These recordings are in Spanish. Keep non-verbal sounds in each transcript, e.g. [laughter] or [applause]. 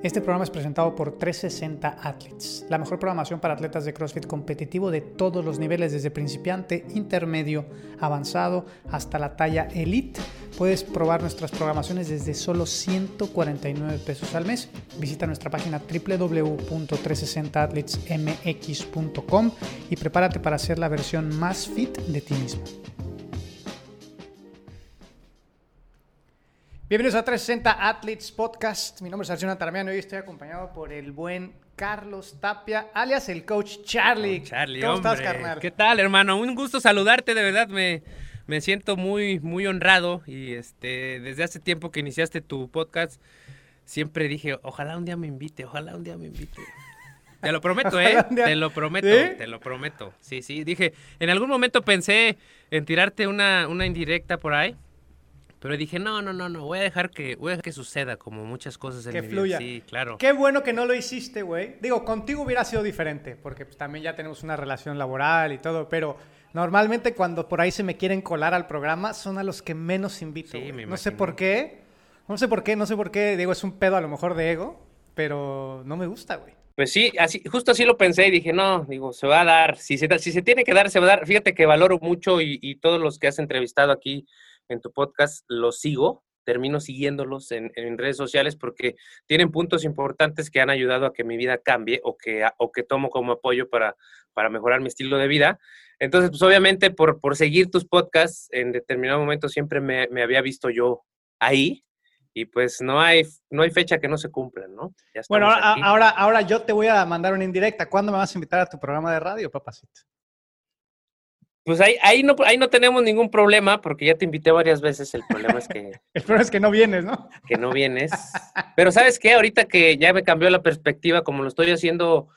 Este programa es presentado por 360 Athletes, la mejor programación para atletas de CrossFit competitivo de todos los niveles, desde principiante, intermedio, avanzado hasta la talla elite. Puedes probar nuestras programaciones desde solo 149 pesos al mes. Visita nuestra página www.360athletesmx.com y prepárate para hacer la versión más fit de ti mismo. Bienvenidos a 360 Athletes Podcast. Mi nombre es Arjuna Tarmiano y hoy estoy acompañado por el buen Carlos Tapia, alias el coach Charlie. Charlie, ¿Cómo hombre. estás, carnal? ¿Qué tal, hermano? Un gusto saludarte, de verdad me, me siento muy, muy honrado y este, desde hace tiempo que iniciaste tu podcast, siempre dije, ojalá un día me invite, ojalá un día me invite. Te lo prometo, [laughs] ¿eh? Te lo prometo, ¿Sí? te lo prometo. Sí, sí, dije, en algún momento pensé en tirarte una, una indirecta por ahí, pero dije, no, no, no, no, voy a dejar que, voy a dejar que suceda como muchas cosas en Que mi fluya. vida. Sí, claro. Qué bueno que no lo hiciste, güey. Digo, contigo hubiera sido diferente, porque pues, también ya tenemos una relación laboral y todo, pero normalmente cuando por ahí se me quieren colar al programa son a los que menos invito. Sí, me no sé por qué, no sé por qué, no sé por qué. Digo, es un pedo a lo mejor de ego, pero no me gusta, güey. Pues sí, así, justo así lo pensé y dije, no, digo, se va a dar, si se, si se tiene que dar, se va a dar. Fíjate que valoro mucho y, y todos los que has entrevistado aquí en tu podcast los sigo, termino siguiéndolos en, en redes sociales porque tienen puntos importantes que han ayudado a que mi vida cambie o que, o que tomo como apoyo para, para mejorar mi estilo de vida. Entonces, pues obviamente por, por seguir tus podcasts, en determinado momento siempre me, me había visto yo ahí y pues no hay, no hay fecha que no se cumpla, ¿no? Ya Bueno, ahora, ahora, ahora yo te voy a mandar una indirecta. ¿Cuándo me vas a invitar a tu programa de radio, papacito? Pues ahí, ahí, no, ahí no tenemos ningún problema, porque ya te invité varias veces. El problema es que, [laughs] El problema es que no vienes, ¿no? que no vienes. [laughs] Pero ¿sabes qué? Ahorita que ya me cambió la perspectiva, como lo estoy haciendo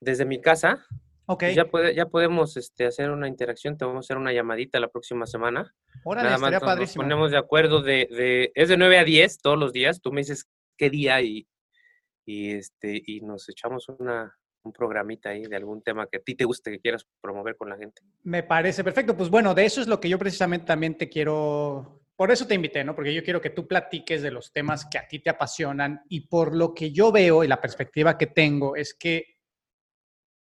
desde mi casa, Ok. pues ya, puede, ya podemos este, hacer una interacción. Te vamos a hacer una llamadita la próxima semana. Órale, Nada más nos, ponemos de acuerdo de, de... Es de 9 a 10 todos los días. Tú me dices qué día y, y, este, y nos echamos una, un programita ahí de algún tema que a ti te guste, que quieras promover con la gente. Me parece perfecto. Pues bueno, de eso es lo que yo precisamente también te quiero, por eso te invité, ¿no? Porque yo quiero que tú platiques de los temas que a ti te apasionan y por lo que yo veo y la perspectiva que tengo es que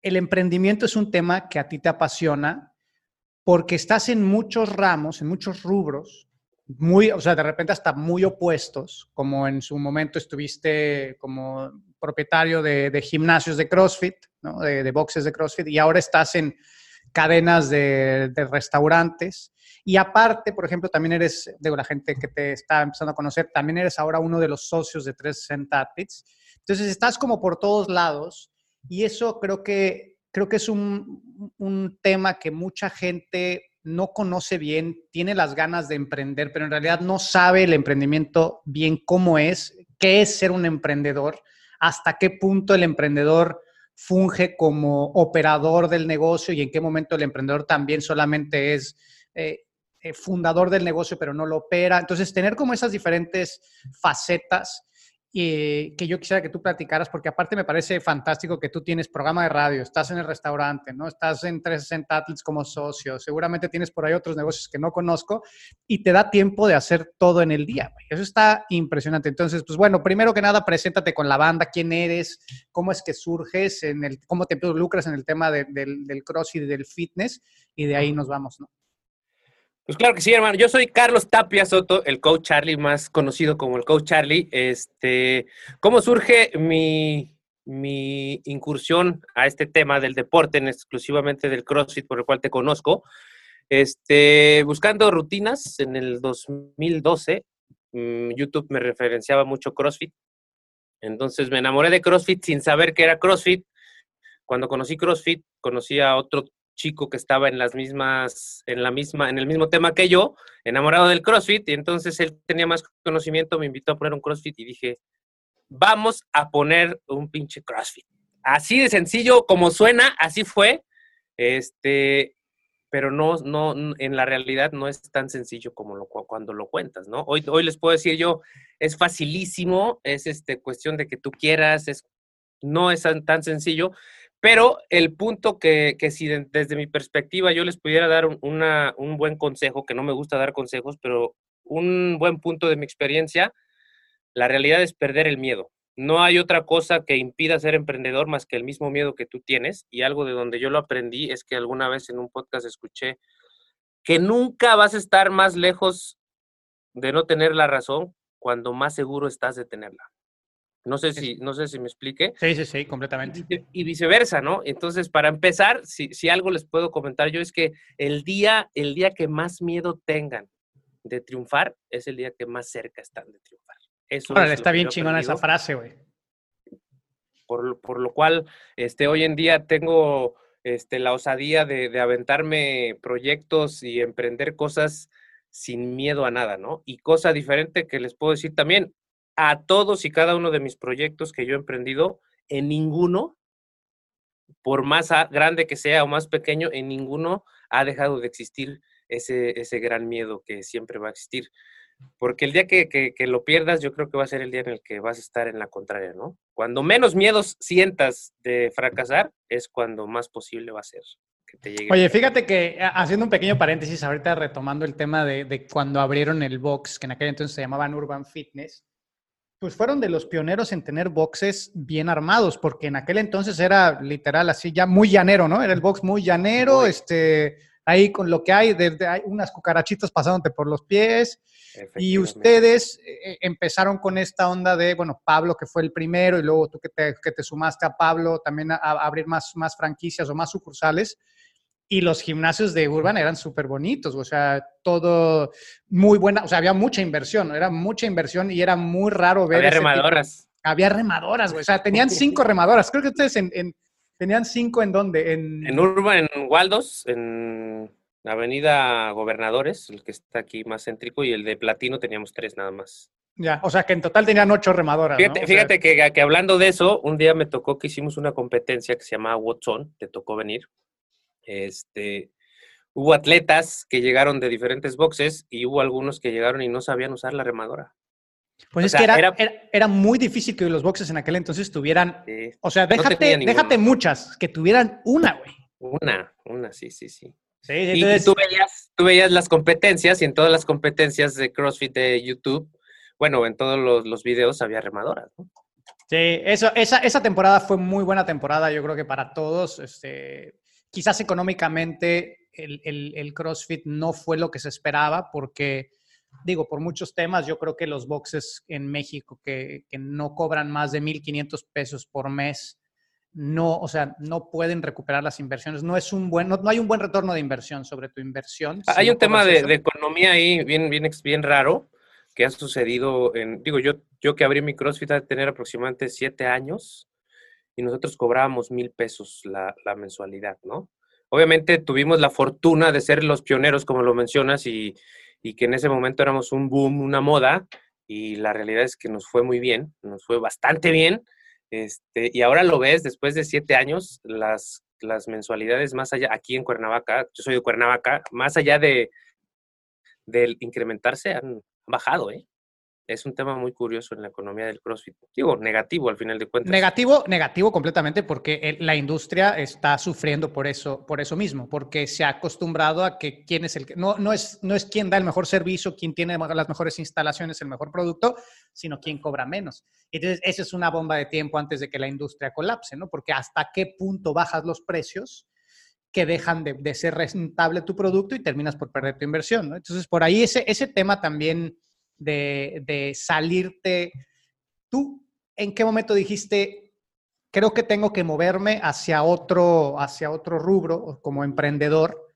el emprendimiento es un tema que a ti te apasiona porque estás en muchos ramos, en muchos rubros, muy, o sea, de repente hasta muy opuestos, como en su momento estuviste como propietario de, de gimnasios de CrossFit, ¿no? de, de boxes de CrossFit, y ahora estás en cadenas de, de restaurantes. Y aparte, por ejemplo, también eres, de la gente que te está empezando a conocer, también eres ahora uno de los socios de 360 Athletes. Entonces, estás como por todos lados y eso creo que, creo que es un, un tema que mucha gente no conoce bien, tiene las ganas de emprender, pero en realidad no sabe el emprendimiento bien cómo es, qué es ser un emprendedor, hasta qué punto el emprendedor funge como operador del negocio y en qué momento el emprendedor también solamente es eh, eh, fundador del negocio, pero no lo opera. Entonces, tener como esas diferentes facetas eh, que yo quisiera que tú platicaras, porque aparte me parece fantástico que tú tienes programa de radio, estás en el restaurante, ¿no? Estás en 360 Athletes como socio, seguramente tienes por ahí otros negocios que no conozco y te da tiempo de hacer todo en el día. Eso está impresionante. Entonces, pues bueno, primero que nada, preséntate con la banda, quién eres, cómo es que surges, en el, cómo te involucras en el tema de- del, del cross y del fitness y de ahí nos vamos, ¿no? Pues claro que sí, hermano. Yo soy Carlos Tapia Soto, el coach Charlie, más conocido como el coach Charlie. Este, ¿cómo surge mi, mi incursión a este tema del deporte, en exclusivamente del CrossFit, por el cual te conozco? Este, buscando rutinas en el 2012, mm, YouTube me referenciaba mucho CrossFit. Entonces me enamoré de CrossFit sin saber que era CrossFit. Cuando conocí CrossFit, conocí a otro chico que estaba en las mismas, en la misma, en el mismo tema que yo, enamorado del CrossFit, y entonces él tenía más conocimiento, me invitó a poner un CrossFit y dije, vamos a poner un pinche CrossFit. Así de sencillo como suena, así fue. Este, pero no, no, en la realidad no es tan sencillo como lo, cuando lo cuentas, ¿no? Hoy, hoy les puedo decir yo, es facilísimo, es este, cuestión de que tú quieras, es, no es tan, sencillo, pero el punto que, que, si desde mi perspectiva yo les pudiera dar un, una, un buen consejo, que no me gusta dar consejos, pero un buen punto de mi experiencia, la realidad es perder el miedo. No hay otra cosa que impida ser emprendedor más que el mismo miedo que tú tienes. Y algo de donde yo lo aprendí es que alguna vez en un podcast escuché que nunca vas a estar más lejos de no tener la razón cuando más seguro estás de tenerla. No sé si, no sé si me explique. Sí, sí, sí, completamente. Y, viceversa, ¿no? Entonces, para empezar, si, si, algo les puedo comentar yo es que el día, el día que más miedo tengan de triunfar es el día que más cerca están de triunfar. Eso está bien chingona esa frase, güey. Por, lo cual, este, hoy en día tengo este, la osadía de, aventarme proyectos y emprender cosas sin miedo a nada, ¿no? Y cosa diferente que les puedo decir también, a todos y cada uno de mis proyectos que yo he emprendido, en ninguno, por más grande que sea o más pequeño, en ninguno ha dejado de existir ese, ese gran miedo que siempre va a existir. Porque el día que, lo pierdas, yo creo que va a ser el día en el que vas a estar en la contraria, ¿no? Cuando menos miedos sientas de fracasar, es cuando más posible va a ser que te llegue. Oye, fíjate que haciendo un pequeño paréntesis, ahorita retomando el tema de, de cuando abrieron el box, que en aquel entonces se llamaban Urban Fitness, pues fueron de los pioneros en tener boxes bien armados, porque en aquel entonces era literal así, ya muy llanero, ¿no? Era el box muy llanero, este ahí con lo que hay, desde hay unas cucarachitas pasándote por los pies. Y ustedes eh, eh, empezaron con esta onda de, bueno, Pablo que fue el primero y luego tú que te, que te sumaste a Pablo también a, abrir más, más franquicias o más sucursales. Y los gimnasios de Urban eran súper bonitos, o sea, todo muy buena, o sea, había mucha inversión, era mucha inversión y era muy raro ver. Había remadoras. Había remadoras, güey, o sea, tenían [laughs] cinco remadoras. Creo que ustedes en ¿Tenían cinco en dónde? En, en Urban, en Waldos, en Avenida Gobernadores, el que está aquí más céntrico, y el de Platino teníamos tres nada más. Ya, o sea que en total tenían ocho remadoras. Fíjate, que, que, hablando de eso, un día me tocó que hicimos una competencia que se llamaba Watson, te tocó venir. Este, hubo atletas que llegaron de diferentes boxes y hubo algunos que llegaron y no sabían usar la remadora. Pues es que era, era, muy difícil que los boxes en aquel entonces tuvieran, o sea, déjate, déjate muchas, que tuvieran una, güey. Una, una, sí, sí, sí. sí y tú veías, tú veías las competencias y en todas las competencias de CrossFit de YouTube, bueno, en todos los, los videos había remadoras, ¿no? Sí, eso, esa, esa temporada fue muy buena temporada, yo creo que para todos. Este, quizás económicamente el, el, el CrossFit no fue lo que se esperaba porque digo, por muchos temas, yo creo que los boxes en México que, no cobran más de 1.500 pesos por mes, no, o sea, no pueden recuperar las inversiones. No es un buen, no, hay un buen retorno de inversión sobre tu inversión. Hay un tema de, economía ahí bien, bien, bien raro que ha sucedido en, digo, yo, yo que abrí mi CrossFit a tener aproximadamente siete años y nosotros cobrábamos mil pesos la, la mensualidad, ¿no? Obviamente tuvimos la fortuna de ser los pioneros, como lo mencionas, y, y que en ese momento éramos un boom, una moda, y la realidad es que nos fue muy bien, nos fue bastante bien. Este, y ahora lo ves, después de siete años, las, las mensualidades más allá, aquí en Cuernavaca, yo soy de Cuernavaca, más allá de, de incrementarse, han bajado, ¿eh? Es un tema muy curioso en la economía del CrossFit. Digo, negativo al final de cuentas. Negativo, negativo completamente porque la industria está sufriendo por eso, por eso mismo, porque se ha acostumbrado a que quién es el que, no, no es, no es quien da el mejor servicio, quien tiene las mejores instalaciones, el mejor producto, sino quien cobra menos. Entonces, esa es una bomba de tiempo antes de que la industria colapse, ¿no? Porque hasta qué punto bajas los precios que dejan de, ser rentable tu producto y terminas por perder tu inversión, ¿no? Entonces, por ahí ese, ese tema también de, salirte. ¿Tú en qué momento dijiste, creo que tengo que moverme hacia otro, hacia otro rubro como emprendedor?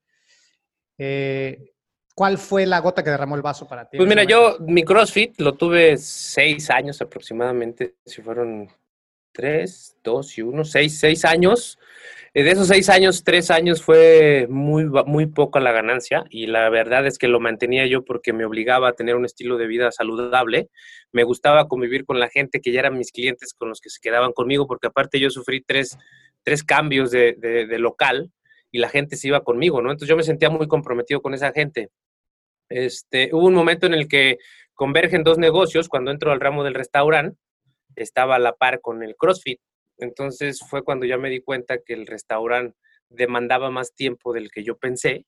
Eh, ¿Cuál fue la gota que derramó el vaso para ti? Pues mira, yo mi CrossFit lo tuve seis años aproximadamente, si fueron tres, dos y uno, seis, seis años. Eh, de esos seis años, tres años fue muy, muy poca la ganancia y la verdad es que lo mantenía yo porque me obligaba a tener un estilo de vida saludable. Me gustaba convivir con la gente que ya eran mis clientes con los que se quedaban conmigo porque aparte yo sufrí tres, tres cambios de, de, local y la gente se iba conmigo, ¿no? Entonces yo me sentía muy comprometido con esa gente. Este, hubo un momento en el que convergen dos negocios cuando entro al ramo del restaurante estaba a la par con el CrossFit. Entonces fue cuando ya me di cuenta que el restaurante demandaba más tiempo del que yo pensé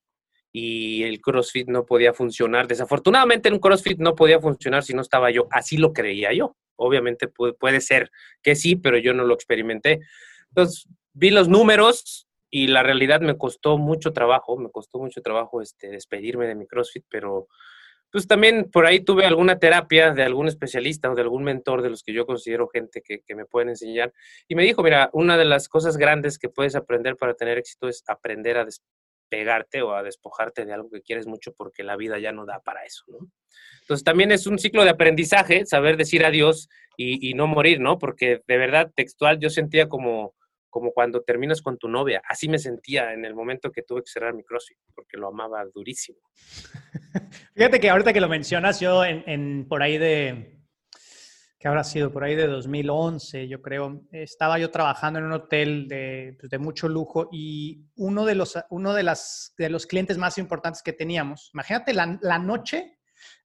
y el CrossFit no podía funcionar. Desafortunadamente un CrossFit no podía funcionar si no estaba yo. Así lo creía yo. Obviamente puede, ser que sí, pero yo no lo experimenté. Entonces vi los números y la realidad me costó mucho trabajo, me costó mucho trabajo este, despedirme de mi CrossFit, pero pues también por ahí tuve alguna terapia de algún especialista o de algún mentor de los que yo considero gente que, me pueden enseñar. Y me dijo, mira, una de las cosas grandes que puedes aprender para tener éxito es aprender a despegarte o a despojarte de algo que quieres mucho porque la vida ya no da para eso, ¿no? Entonces también es un ciclo de aprendizaje, saber decir adiós y, y no morir, ¿no? Porque de verdad, textual, yo sentía como como cuando terminas con tu novia. Así me sentía en el momento que tuve que cerrar mi CrossFit, porque lo amaba durísimo. [laughs] Fíjate que ahorita que lo mencionas, yo en, por ahí de, que habrá sido por ahí de 2011, yo creo, estaba yo trabajando en un hotel de, pues, de mucho lujo y uno, de los, uno de, las, de los clientes más importantes que teníamos, imagínate la, la noche.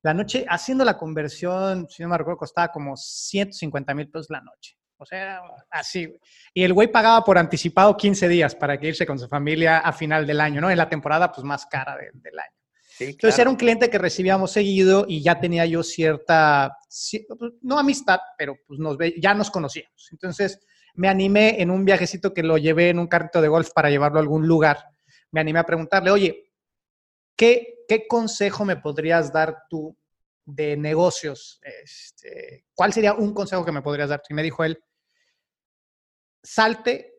La noche, haciendo la conversión, si no me recuerdo, costaba como 150 mil pesos la noche. O sea, así. Y el güey pagaba por anticipado 15 días para que irse con su familia a final del año, ¿no? En la temporada pues más cara del año. Entonces era un cliente que recibíamos seguido y ya tenía yo cierta, pues, no amistad, pero pues nos ya nos conocíamos. Entonces me animé en un viajecito que lo llevé en un carrito de golf para llevarlo a algún lugar. Me animé a preguntarle, oye, ¿qué, qué consejo me podrías dar tú de negocios, este, ¿cuál sería un consejo que me podrías dar? Y me dijo él, salte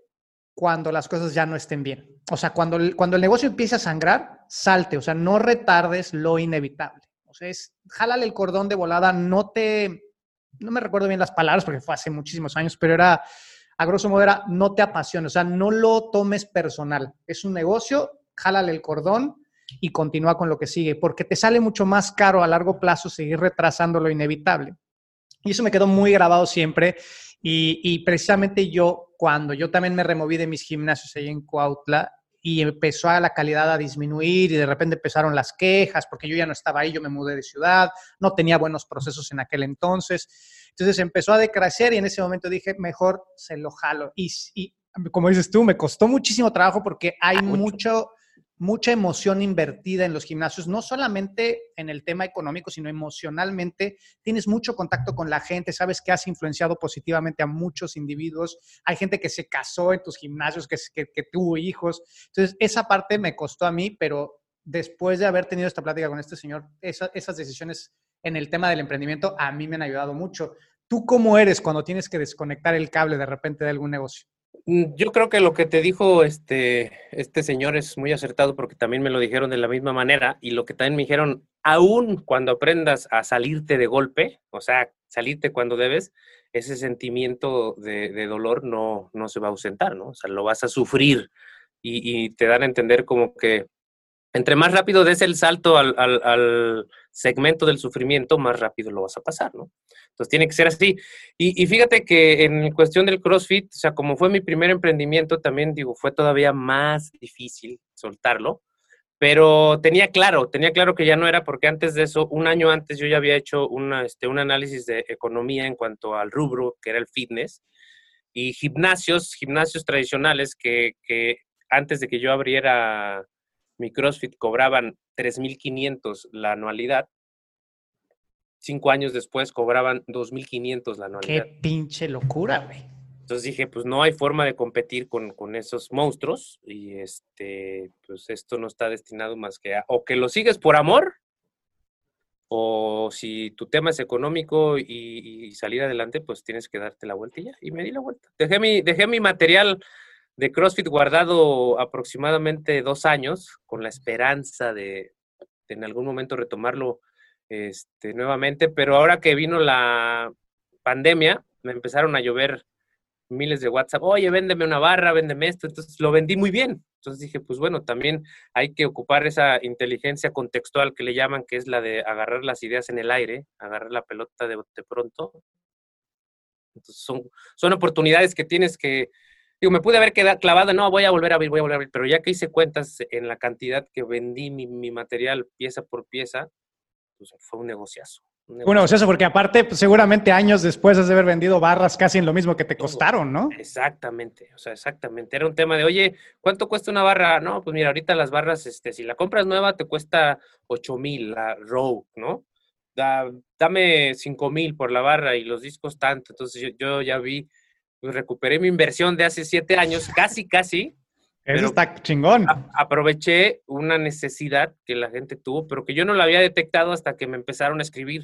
cuando las cosas ya no estén bien. O sea, cuando el, cuando el negocio empiece a sangrar, salte, o sea, no retardes lo inevitable. O sea, es, jálale el cordón de volada, no te, no me recuerdo bien las palabras porque fue hace muchísimos años, pero era, a grosso modo no te apasiones, o sea, no lo tomes personal. Es un negocio, jálale el cordón, y continúa con lo que sigue, porque te sale mucho más caro a largo plazo seguir retrasando lo inevitable. Y eso me quedó muy grabado siempre. Y, precisamente yo, cuando yo también me removí de mis gimnasios ahí en Cuautla y empezó a la calidad a disminuir y de repente empezaron las quejas porque yo ya no estaba ahí, yo me mudé de ciudad, no tenía buenos procesos en aquel entonces. Entonces empezó a decrecer y en ese momento dije, mejor se lo jalo. Y, y como dices tú, me costó muchísimo trabajo porque hay mucho mucha emoción invertida en los gimnasios, no solamente en el tema económico, sino emocionalmente. Tienes mucho contacto con la gente, sabes que has influenciado positivamente a muchos individuos. Hay gente que se casó en tus gimnasios, que, tuvo hijos. Entonces, esa parte me costó a mí, pero después de haber tenido esta plática con este señor, esas decisiones en el tema del emprendimiento a mí me han ayudado mucho. ¿Tú cómo eres cuando tienes que desconectar el cable de repente de algún negocio? Mm, yo creo que lo que te dijo este, este señor es muy acertado porque también me lo dijeron de la misma manera y lo que también me dijeron, aún cuando aprendas a salirte de golpe, o sea, salirte cuando debes, ese sentimiento de, dolor no, no se va a ausentar, ¿no? O sea, lo vas a sufrir y, y te dan a entender como que entre más rápido des el salto al, segmento del sufrimiento, más rápido lo vas a pasar, ¿no? Entonces tiene que ser así. Y, fíjate que en cuestión del CrossFit, o sea, como fue mi primer emprendimiento, también digo, fue todavía más difícil soltarlo, pero tenía claro, tenía claro que ya no era porque antes de eso, un año antes yo ya había hecho este, un análisis de economía en cuanto al rubro, que era el fitness, y gimnasios, gimnasios tradicionales que antes de que yo abriera mi CrossFit cobraban 3.500 la anualidad. Cinco años después cobraban 2.500 la anualidad. Qué pinche locura, güey. Entonces dije, pues no hay forma de competir con, con, esos monstruos y este, pues esto no está destinado más que a, o que lo sigues por amor, o si tu tema es económico y, y, salir adelante, pues tienes que darte la vuelta y ya. Y me di la vuelta. Dejé mi, dejé mi material de CrossFit guardado aproximadamente dos años, con la esperanza de, en algún momento retomarlo este, nuevamente, pero ahora que vino la pandemia, me empezaron a llover miles de WhatsApp, oye, véndeme una barra, véndeme esto. Entonces lo vendí muy bien. Entonces dije, pues bueno, también hay que ocupar esa inteligencia contextual que le llaman, que es la de agarrar las ideas en el aire, agarrar la pelota de, de pronto. Entonces son, son oportunidades que tienes que, digo, me pude haber quedado clavado, no, voy a volver a abrir, voy a volver a abrir, pero ya que hice cuentas en la cantidad que vendí mi, mi material pieza por pieza, pues fue un negociazo. Bueno, pues eso, porque aparte, pues, seguramente años después has de haber vendido barras casi en lo mismo que te costaron, ¿no? Exactamente, o sea, exactamente. Era un tema de, oye, ¿cuánto cuesta una barra? No, pues mira, ahorita las barras, este, si la compras nueva, te cuesta 8 mil, la Rogue, ¿no? dame 5 mil por la barra y los discos tanto. Entonces yo, ya vi, pues recuperé mi inversión de hace 7 años, casi, casi. Eso está chingón. aproveché una necesidad que la gente tuvo, pero que yo no la había detectado hasta que me empezaron a escribir.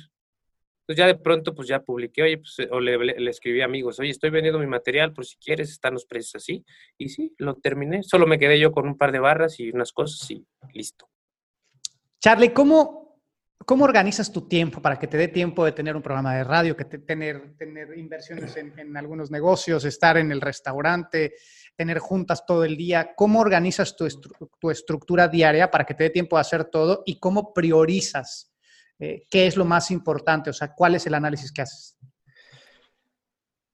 Entonces ya de pronto pues ya publiqué, oye, pues, o le, le, escribí a amigos, oye, estoy vendiendo mi material, por si quieres, están los precios así. Y sí, lo terminé. Solo me quedé yo con un par de barras y unas cosas y listo. Charlie, ¿cómo, cómo organizas tu tiempo para que te dé tiempo de tener un programa de radio, que te, tener, inversiones en, algunos negocios, estar en el restaurante, tener juntas todo el día? ¿Cómo organizas tu, tu estructura diaria para que te dé tiempo de hacer todo y cómo priorizas? Eh, ¿qué es lo más importante? O sea, ¿cuál es el análisis que haces?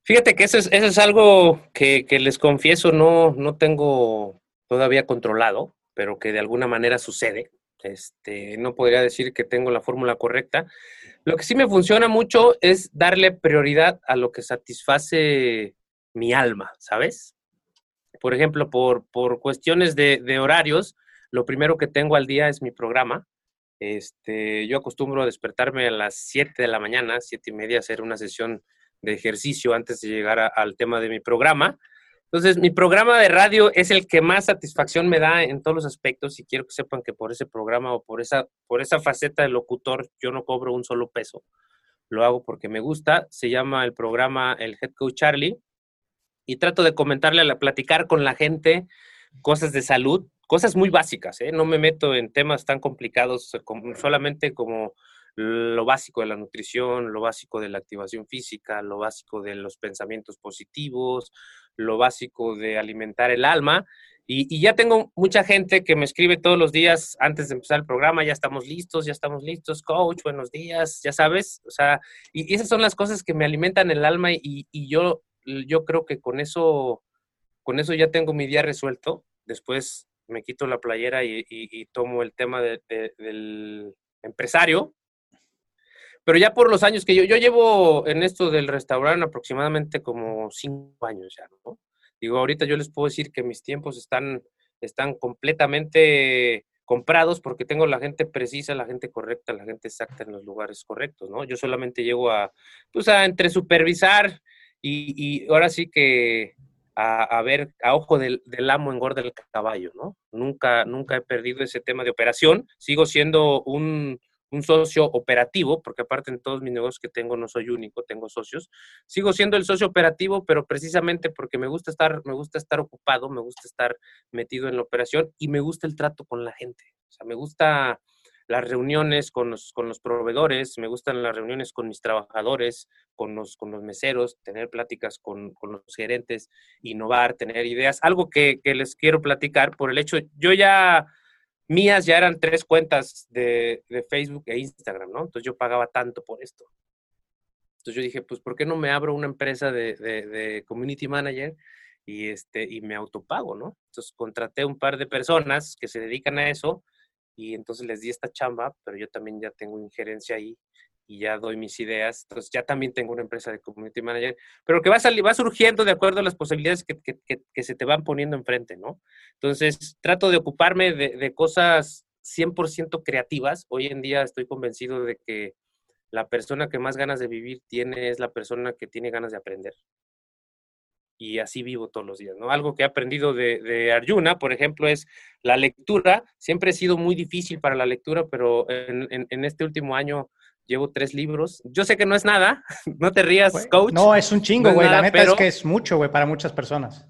Fíjate que eso es, algo que, les confieso, no, no tengo todavía controlado, pero que de alguna manera sucede. Este, no podría decir que tengo la fórmula correcta. Lo que sí me funciona mucho es darle prioridad a lo que satisface mi alma, ¿sabes? Por ejemplo, por, por cuestiones de, horarios, lo primero que tengo al día es mi programa. Este, yo acostumbro a despertarme a las 7 de la mañana, 7 y media, hacer una sesión de ejercicio antes de llegar al tema de mi programa. Entonces, mi programa de radio es el que más satisfacción me da en todos los aspectos y quiero que sepan que por ese programa o por esa, por esa faceta de locutor yo no cobro un solo peso. Lo hago porque me gusta. Se llama el programa El Head Coach Charlie y trato de comentarle, platicar con la gente cosas de salud, cosas muy básicas, ¿eh? no me meto en temas tan complicados, eh, solamente como lo básico de la nutrición, lo básico de la activación física, lo básico de los pensamientos positivos, lo básico de alimentar el alma. Y, ya tengo mucha gente que me escribe todos los días antes de empezar el programa, ya estamos listos, ya estamos listos, coach, buenos días, ya sabes, o sea, y, esas son las cosas que me alimentan el alma y, yo, yo creo que con eso, con eso ya tengo mi día resuelto. Después me quito la playera y, tomo el tema del empresario. Pero ya por los años que yo, yo llevo en esto del restaurante aproximadamente como cinco años ya, ¿no? Digo, ahorita yo les puedo decir que mis tiempos están, están completamente comprados porque tengo la gente precisa, la gente correcta, la gente exacta en los lugares correctos, ¿no? Yo solamente llego a, pues, a entre supervisar y, y ahora sí que a, ver a ojo del, del, amo engorda el caballo, ¿no? Nunca, nunca he perdido ese tema de operación. Sigo siendo un, un socio operativo, porque aparte en todos mis negocios que tengo no soy único, tengo socios. Sigo siendo el socio operativo, pero precisamente porque me gusta estar, me gusta estar ocupado, me gusta estar metido en la operación y me gusta el trato con la gente. O sea, me gusta las reuniones con los, con los proveedores, me gustan las reuniones con mis trabajadores, con los, con los meseros, tener pláticas con, con los gerentes, innovar, tener ideas. Algo que, que, les quiero platicar por el hecho, yo ya, mías ya eran tres cuentas de, de Facebook e Instagram, ¿no? Entonces yo pagaba tanto por esto. Entonces yo dije, pues, ¿por qué no me abro una empresa de, de, de community manager? Y, este, y me autopago, ¿no? Entonces contraté un par de personas que se dedican a eso y entonces les di esta chamba, pero yo también ya tengo injerencia ahí y ya doy mis ideas. Entonces ya también tengo una empresa de community manager, pero que va, salir, va surgiendo de acuerdo a las posibilidades que, que, que, se te van poniendo enfrente, ¿no? Entonces trato de ocuparme de, de cosas 100% creativas. Hoy en día estoy convencido de que la persona que más ganas de vivir tiene es la persona que tiene ganas de aprender y así vivo todos los días, ¿no? Algo que he aprendido de, de, Arjuna, por ejemplo, es la lectura. Siempre he sido muy difícil para la lectura, pero en, en, este último año llevo tres libros. Yo sé que no es nada, [laughs] no te rías, coach. No, es un chingo, güey. la neta es que es mucho, güey, para muchas personas.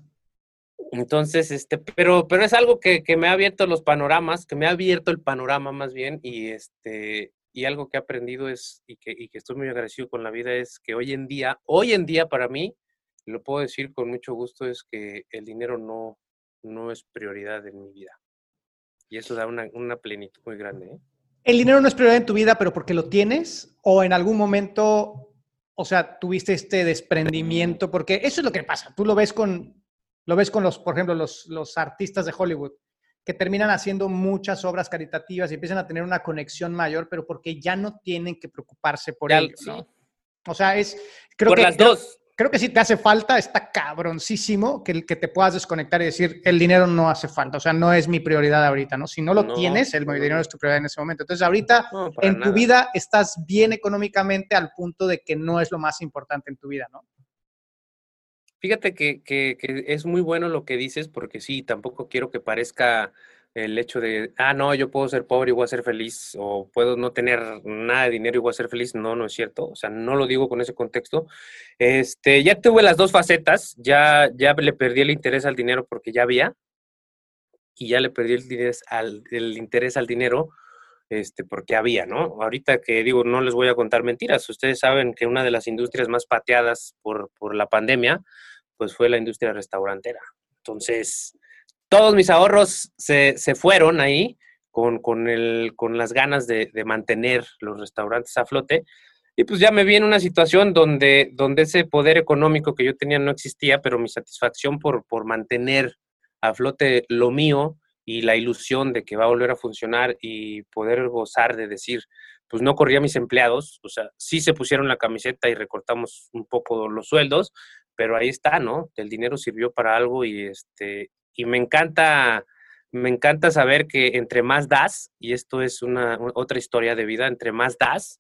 Entonces, este, pero, pero es algo que, que, me ha abierto los panoramas, que me ha abierto el panorama más bien, y este, y algo que he aprendido es, y que, y que estoy muy agradecido con la vida, es que hoy en día, hoy en día para mí, lo puedo decir con mucho gusto, es que el dinero no, no es prioridad en mi vida. Y eso da una, una plenitud muy grande. ¿eh? El dinero no es prioridad en tu vida, pero porque lo tienes o en algún momento, o sea, tuviste este desprendimiento, porque eso es lo que pasa. Tú lo ves con, lo ves con los, por ejemplo, los, los artistas de Hollywood que terminan haciendo muchas obras caritativas y empiezan a tener una conexión mayor, pero porque ya no tienen que preocuparse por ello, ¿no? O sea, es creo por que las dos. Creo que si te hace falta, está cabroncísimo que, que te puedas desconectar y decir, el dinero no hace falta, o sea, no es mi prioridad ahorita, ¿no? Si no lo No, tienes, el no, dinero es tu prioridad en ese momento. Entonces, ahorita No, en tu vida estás bien económicamente al punto de que no es lo más importante en tu vida, ¿no? Fíjate que, que- que es muy bueno lo que dices, porque sí, tampoco quiero que parezca el hecho de, ah, no, yo puedo ser pobre y voy a ser feliz, o puedo no tener nada de dinero y voy a ser feliz. No, no es cierto. O sea, no lo digo con ese contexto. Este, ya tuve las dos facetas, ya, ya le perdí el interés al dinero porque ya había, y ya le perdí el interés al, dinero este, porque había, ¿no? Ahorita que digo, no les voy a contar mentiras. Ustedes saben que una de las industrias más pateadas por, por la pandemia, pues fue la industria restaurantera. Entonces, todos mis ahorros se, se fueron ahí con, con, el, con las ganas de, de mantener los restaurantes a flote. Y pues ya me vi en una situación donde, donde ese poder económico que yo tenía no existía, pero mi satisfacción por, por mantener a flote lo mío y la ilusión de que va a volver a funcionar y poder gozar de decir, pues no corría a mis empleados, o sea, sí se pusieron la camiseta y recortamos un poco los sueldos, pero ahí está, ¿no? El dinero sirvió para algo y este y me encanta me encanta saber que entre más das y esto es una, otra historia de vida, entre más das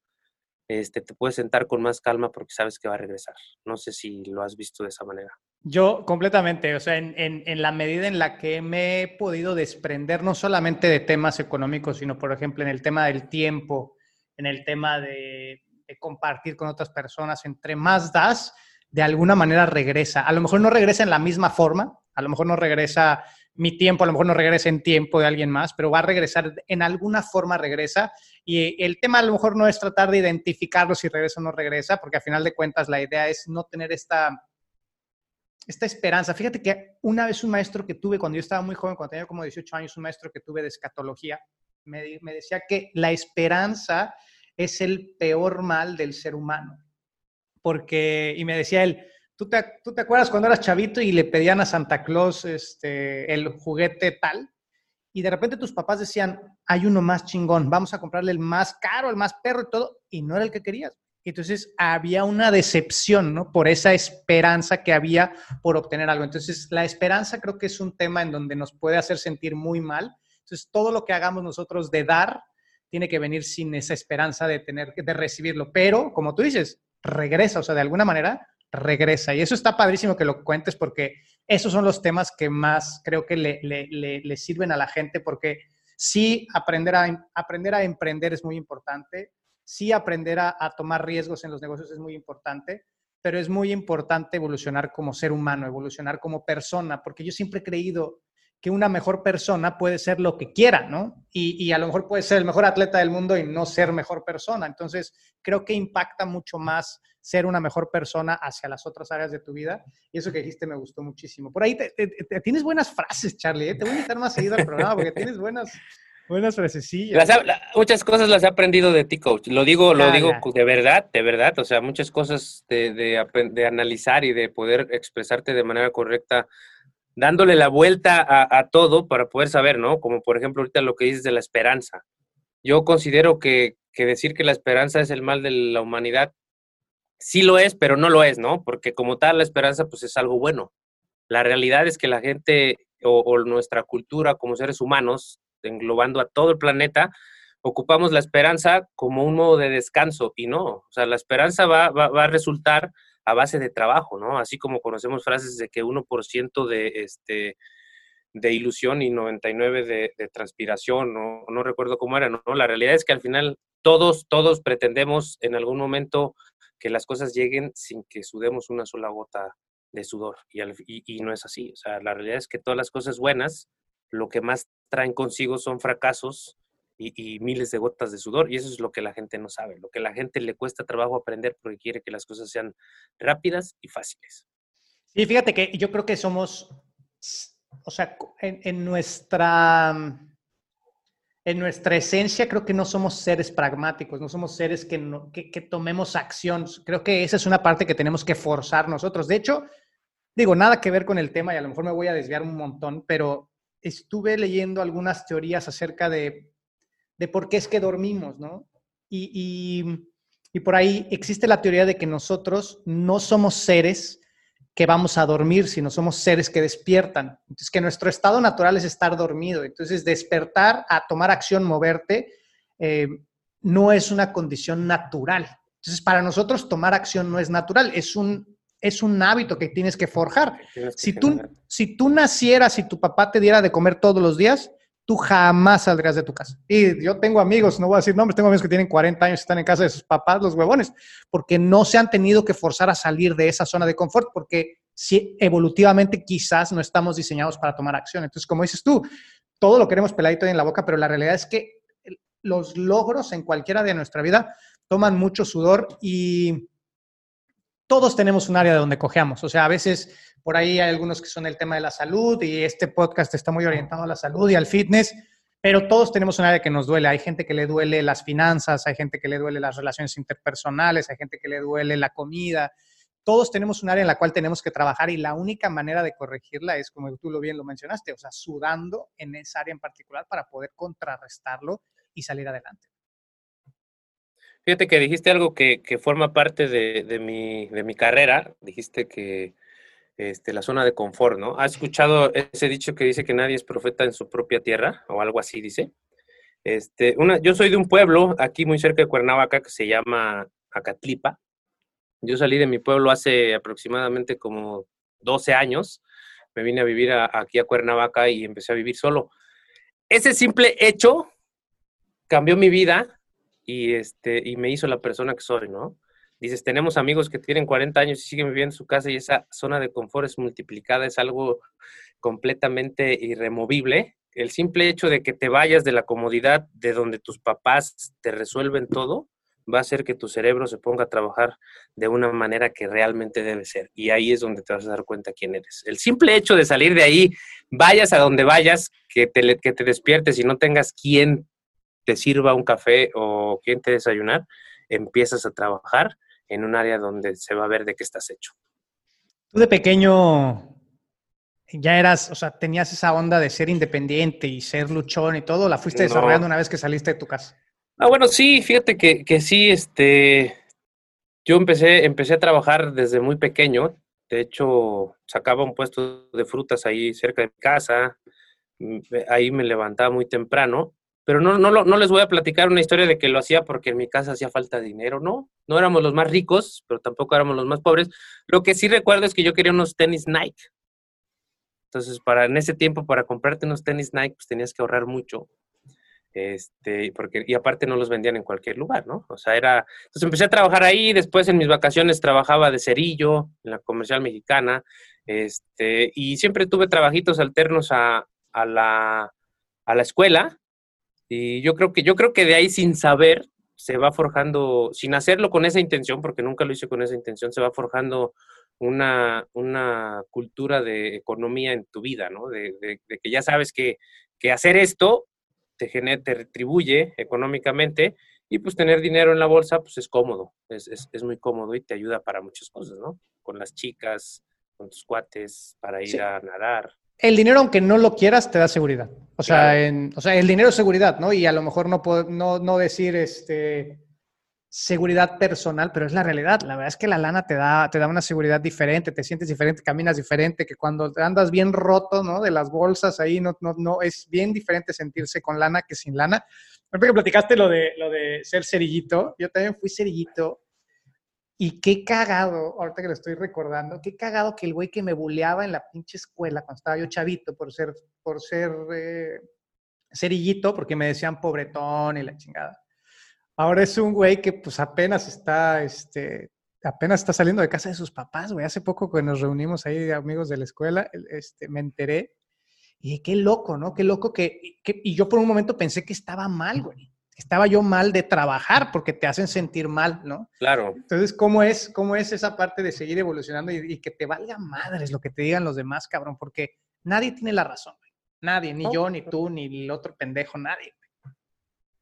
este te puedes sentar con más calma porque sabes que va a regresar. No sé si lo has visto de esa manera. Yo completamente, o sea, en, en- en la medida en la que me he podido desprender no solamente de temas económicos, sino, por ejemplo, en el tema del tiempo, en el tema de, de compartir con otras personas, entre más das, de alguna manera regresa. A lo mejor no regresa en la misma forma, a lo mejor no regresa mi tiempo, a lo mejor no regresa en tiempo de alguien más, pero va a regresar, en alguna forma regresa. Y el tema a lo mejor no es tratar de identificarlo si regresa o no regresa, porque a final de cuentas la idea es no tener esta esta esperanza. Fíjate que una vez un maestro que tuve cuando yo estaba muy joven, cuando tenía como 18 años, un maestro que tuve de escatología, me, me decía que la esperanza es el peor mal del ser humano. Porque, y me decía él, ¿tú te, tú te acuerdas cuando eras chavito y le pedían a Santa Claus este, el juguete tal? Y de repente tus papás decían, hay uno más chingón, vamos a comprarle el más caro, el más perro y todo, y no era el que querías. Entonces había una decepción, ¿no? Por esa esperanza que había por obtener algo. Entonces la esperanza creo que es un tema en donde nos puede hacer sentir muy mal. Entonces todo lo que hagamos nosotros de dar tiene que venir sin esa esperanza de tener de recibirlo. Pero como tú dices, regresa, o sea, de alguna manera regresa. Y eso está padrísimo que lo cuentes porque esos son los temas que más creo que le, le, sirven a la gente porque sí aprender a, aprender a emprender es muy importante sí aprender a, a, tomar riesgos en los negocios es muy importante, pero es muy importante evolucionar como ser humano, evolucionar como persona, porque yo siempre he creído que una mejor persona puede ser lo que quiera, ¿no? Y, y, a lo mejor puede ser el mejor atleta del mundo y no ser mejor persona. Entonces, creo que impacta mucho más ser una mejor persona hacia las otras áreas de tu vida. Y eso que dijiste me gustó muchísimo. Por ahí te, te, te, tienes buenas frases, Charlie. ¿eh? Te voy a invitar más seguido al programa porque tienes buenas, Buenas frasecillas. Las, la, muchas cosas las he aprendido de ti, coach. Lo digo, lo ah, digo ya. de verdad, de verdad. O sea, muchas cosas de, de, de, analizar y de poder expresarte de manera correcta, dándole la vuelta a, a, todo para poder saber, ¿no? Como por ejemplo ahorita lo que dices de la esperanza. Yo considero que, que decir que la esperanza es el mal de la humanidad, sí lo es, pero no lo es, ¿no? Porque como tal la esperanza pues es algo bueno. La realidad es que la gente o, nuestra cultura como seres humanos englobando a todo el planeta, ocupamos la esperanza como un modo de descanso y no, o sea, la esperanza va, va, va a resultar a base de trabajo, ¿no? Así como conocemos frases de que 1% de, este, de ilusión y 99% de, de transpiración, ¿no? no recuerdo cómo era, ¿no? La realidad es que al final todos, todos pretendemos en algún momento que las cosas lleguen sin que sudemos una sola gota de sudor y, al, y, no es así, o sea, la realidad es que todas las cosas buenas lo que más traen consigo son fracasos y, y, miles de gotas de sudor. Y eso es lo que la gente no sabe, lo que la gente le cuesta trabajo aprender porque quiere que las cosas sean rápidas y fáciles. Sí, fíjate que yo creo que somos, o sea, en, nuestra, en nuestra esencia creo que no somos seres pragmáticos, no somos seres que, tomemos acción. Creo que esa es una parte que tenemos que forzar nosotros. De hecho, digo, nada que ver con el tema y a lo mejor me voy a desviar un montón, pero estuve leyendo algunas teorías acerca de, de por qué es que dormimos, ¿no? Y por ahí existe la teoría de que nosotros no somos seres que vamos a dormir, sino somos seres que despiertan. Entonces, que nuestro estado natural es estar dormido. Entonces, despertar a tomar acción, moverte, eh, no es una condición natural. Entonces, para nosotros tomar acción no es natural, es un, es un hábito que tienes que forjar. si, tú, si tú nacieras y tu papá te diera de comer todos los días, tú jamás saldrás de tu casa. Y yo tengo amigos, no voy a decir nombres, tengo amigos que tienen 40 años y están en casa de sus papás, los huevones, porque no se han tenido que forzar a salir de esa zona de confort, porque si evolutivamente quizás no estamos diseñados para tomar acción. Entonces, como dices tú, todo lo queremos peladito en la boca, pero la realidad es que los logros en cualquiera de nuestra vida toman mucho sudor y todos tenemos un área de donde cojeamos. O sea, a veces por ahí hay algunos que son el tema de la salud y este podcast está muy orientado a la salud y al fitness, pero todos tenemos un área que nos duele. Hay gente que le duele las finanzas, hay gente que le duele las relaciones interpersonales, hay gente que le duele la comida. Todos tenemos un área en la cual tenemos que trabajar y la única manera de corregirla es, como tú lo bien lo mencionaste, o sea, sudando en esa área en particular para poder contrarrestarlo y salir adelante. Fíjate que dijiste algo que, forma parte de, mi, de mi carrera. Dijiste que este, la zona de confort, ¿no? ¿Has escuchado ese dicho que dice que nadie es profeta en su propia tierra o algo así dice? Este, una, yo soy de un pueblo aquí muy cerca de Cuernavaca que se llama Acatlipa. Yo salí de mi pueblo hace aproximadamente como 12 años. Me vine a vivir aquí a Cuernavaca y empecé a vivir solo. Ese simple hecho cambió mi vida y, este, y me hizo la persona que soy, ¿no? dices, tenemos amigos que tienen 40 años y siguen viviendo en su casa y esa zona de confort es multiplicada, es algo completamente irremovible. El simple hecho de que te vayas de la comodidad de donde tus papás te resuelven todo, va a hacer que tu cerebro se ponga a trabajar de una manera que realmente debe ser. Y ahí es donde te vas a dar cuenta quién eres. El simple hecho de salir de ahí, vayas a donde vayas, que te, que te despiertes y no tengas quien te sirva un café o quien te desayunar, empiezas a trabajar en un área donde se va a ver de qué estás hecho. Tú de pequeño ya eras, o sea, tenías esa onda de ser independiente y ser luchón y todo, ¿la fuiste desarrollando una vez que saliste de tu casa? Ah, bueno, sí, fíjate que, que sí, este, yo empecé, empecé a trabajar desde muy pequeño, de hecho, sacaba un puesto de frutas ahí cerca de mi casa, mm, ahí me levantaba muy temprano pero no, no, no les voy a platicar una historia de que lo hacía porque en mi casa hacía falta dinero, no, no éramos los más ricos, pero tampoco éramos los más pobres. Lo que sí recuerdo es que yo quería unos tenis Nike. Entonces, para en ese tiempo, para comprarte unos tenis Nike, pues tenías que ahorrar mucho. Este, porque, y aparte no los vendían en cualquier lugar, ¿no? O sea, era, entonces empecé a trabajar ahí, después en mis vacaciones trabajaba de cerillo en la comercial mexicana, este, y siempre tuve trabajitos alternos a, a la, a la escuela, y yo creo que, yo creo que de ahí sin saber se va forjando, sin hacerlo con esa intención, porque nunca lo hice con esa intención, se va forjando una, una cultura de economía en tu vida, ¿no? De, que ya sabes que, que hacer esto te, genera, te retribuye económicamente y pues tener dinero en la bolsa pues es cómodo, es, es, es, muy cómodo y te ayuda para muchas cosas, ¿no? Con las chicas, con tus cuates, para ir a nadar el dinero, aunque no lo quieras, te da seguridad. O sea, en, o sea el dinero es seguridad, ¿no? Y a lo mejor no, puedo, no, no decir este, seguridad personal, pero es la realidad. La verdad es que la lana te da, te da una seguridad diferente, te sientes diferente, caminas diferente, que cuando andas bien roto, ¿no? De las bolsas ahí, no, no, no, es bien diferente sentirse con lana que sin lana. que platicaste lo de, lo de ser cerillito, yo también fui cerillito y qué cagado, ahorita que lo estoy recordando, qué cagado que el güey que me buleaba en la pinche escuela cuando estaba yo chavito por ser, por ser eh, cerillito, porque me decían pobretón y la chingada. Ahora es un güey que pues apenas está, este, apenas está saliendo de casa de sus papás, güey. Hace poco que nos reunimos ahí amigos de la escuela, este, me enteré y qué loco, ¿no? Qué loco que, y yo por un momento pensé que estaba mal, güey estaba yo mal de trabajar porque te hacen sentir mal, ¿no? Claro. Entonces, ¿cómo es, cómo es esa parte de seguir evolucionando y, que te valga madres lo que te digan los demás, cabrón? Porque nadie tiene la razón, Nadie, ni yo, ni tú, ni el otro pendejo, nadie.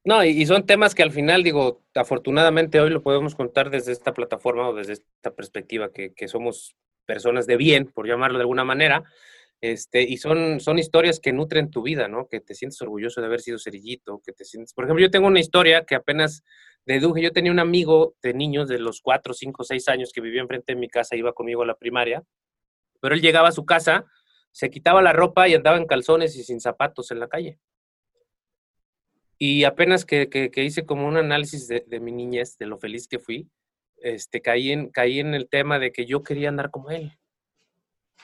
No, y, son temas que al final, digo, afortunadamente hoy lo podemos contar desde esta plataforma o desde esta perspectiva, que, que somos personas de bien, por llamarlo de alguna manera, este, y son, son historias que nutren tu vida, ¿no? Que te sientes orgulloso de haber sido cerillito, que te sientes... Por ejemplo, yo tengo una historia que apenas deduje. Yo tenía un amigo de niños de los 4, 5, 6 años que vivía enfrente de mi casa, iba conmigo a la primaria, pero él llegaba a su casa, se quitaba la ropa y andaba en calzones y sin zapatos en la calle. Y apenas que, que, hice como un análisis de, de, mi niñez, de lo feliz que fui, este, caí, en, caí en el tema de que yo quería andar como él.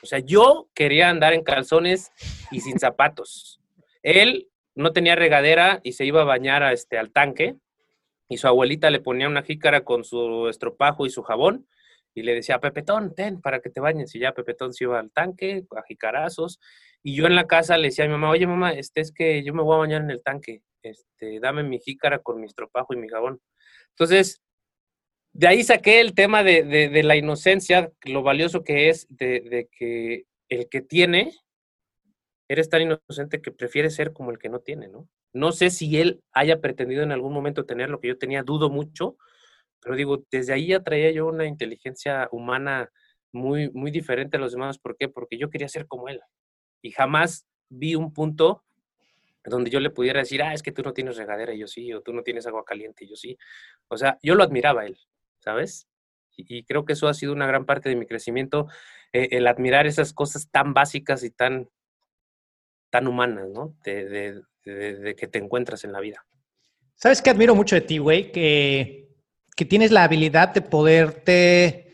O sea, yo quería andar en calzones y sin zapatos. Él no tenía regadera y se iba a bañar a este, al tanque y su abuelita le ponía una jícara con su estropajo y su jabón y le decía, Pepetón, ten para que te bañes. Y ya Pepetón se iba al tanque a jicarazos. Y yo en la casa le decía a mi mamá, oye mamá, este es que yo me voy a bañar en el tanque, este, dame mi jícara con mi estropajo y mi jabón. Entonces, de ahí saqué el tema de, la inocencia, lo valioso que es de, que el que tiene, eres tan inocente que prefiere ser como el que no tiene, ¿no? No sé si él haya pretendido en algún momento tener lo que yo tenía, dudo mucho, pero digo, desde ahí ya traía yo una inteligencia humana muy, muy diferente a los demás. ¿Por qué? Porque yo quería ser como él. Y jamás vi un punto donde yo le pudiera decir, ah, es que tú no tienes regadera, y yo sí, o tú no tienes agua caliente, y yo sí. O sea, yo lo admiraba a él. ¿Sabes? Y, creo que eso ha sido una gran parte de mi crecimiento, eh, el admirar esas cosas tan básicas y tan, tan humanas, ¿no? De, que te encuentras en la vida. ¿Sabes qué admiro mucho de ti, güey? Que, que tienes la habilidad de poderte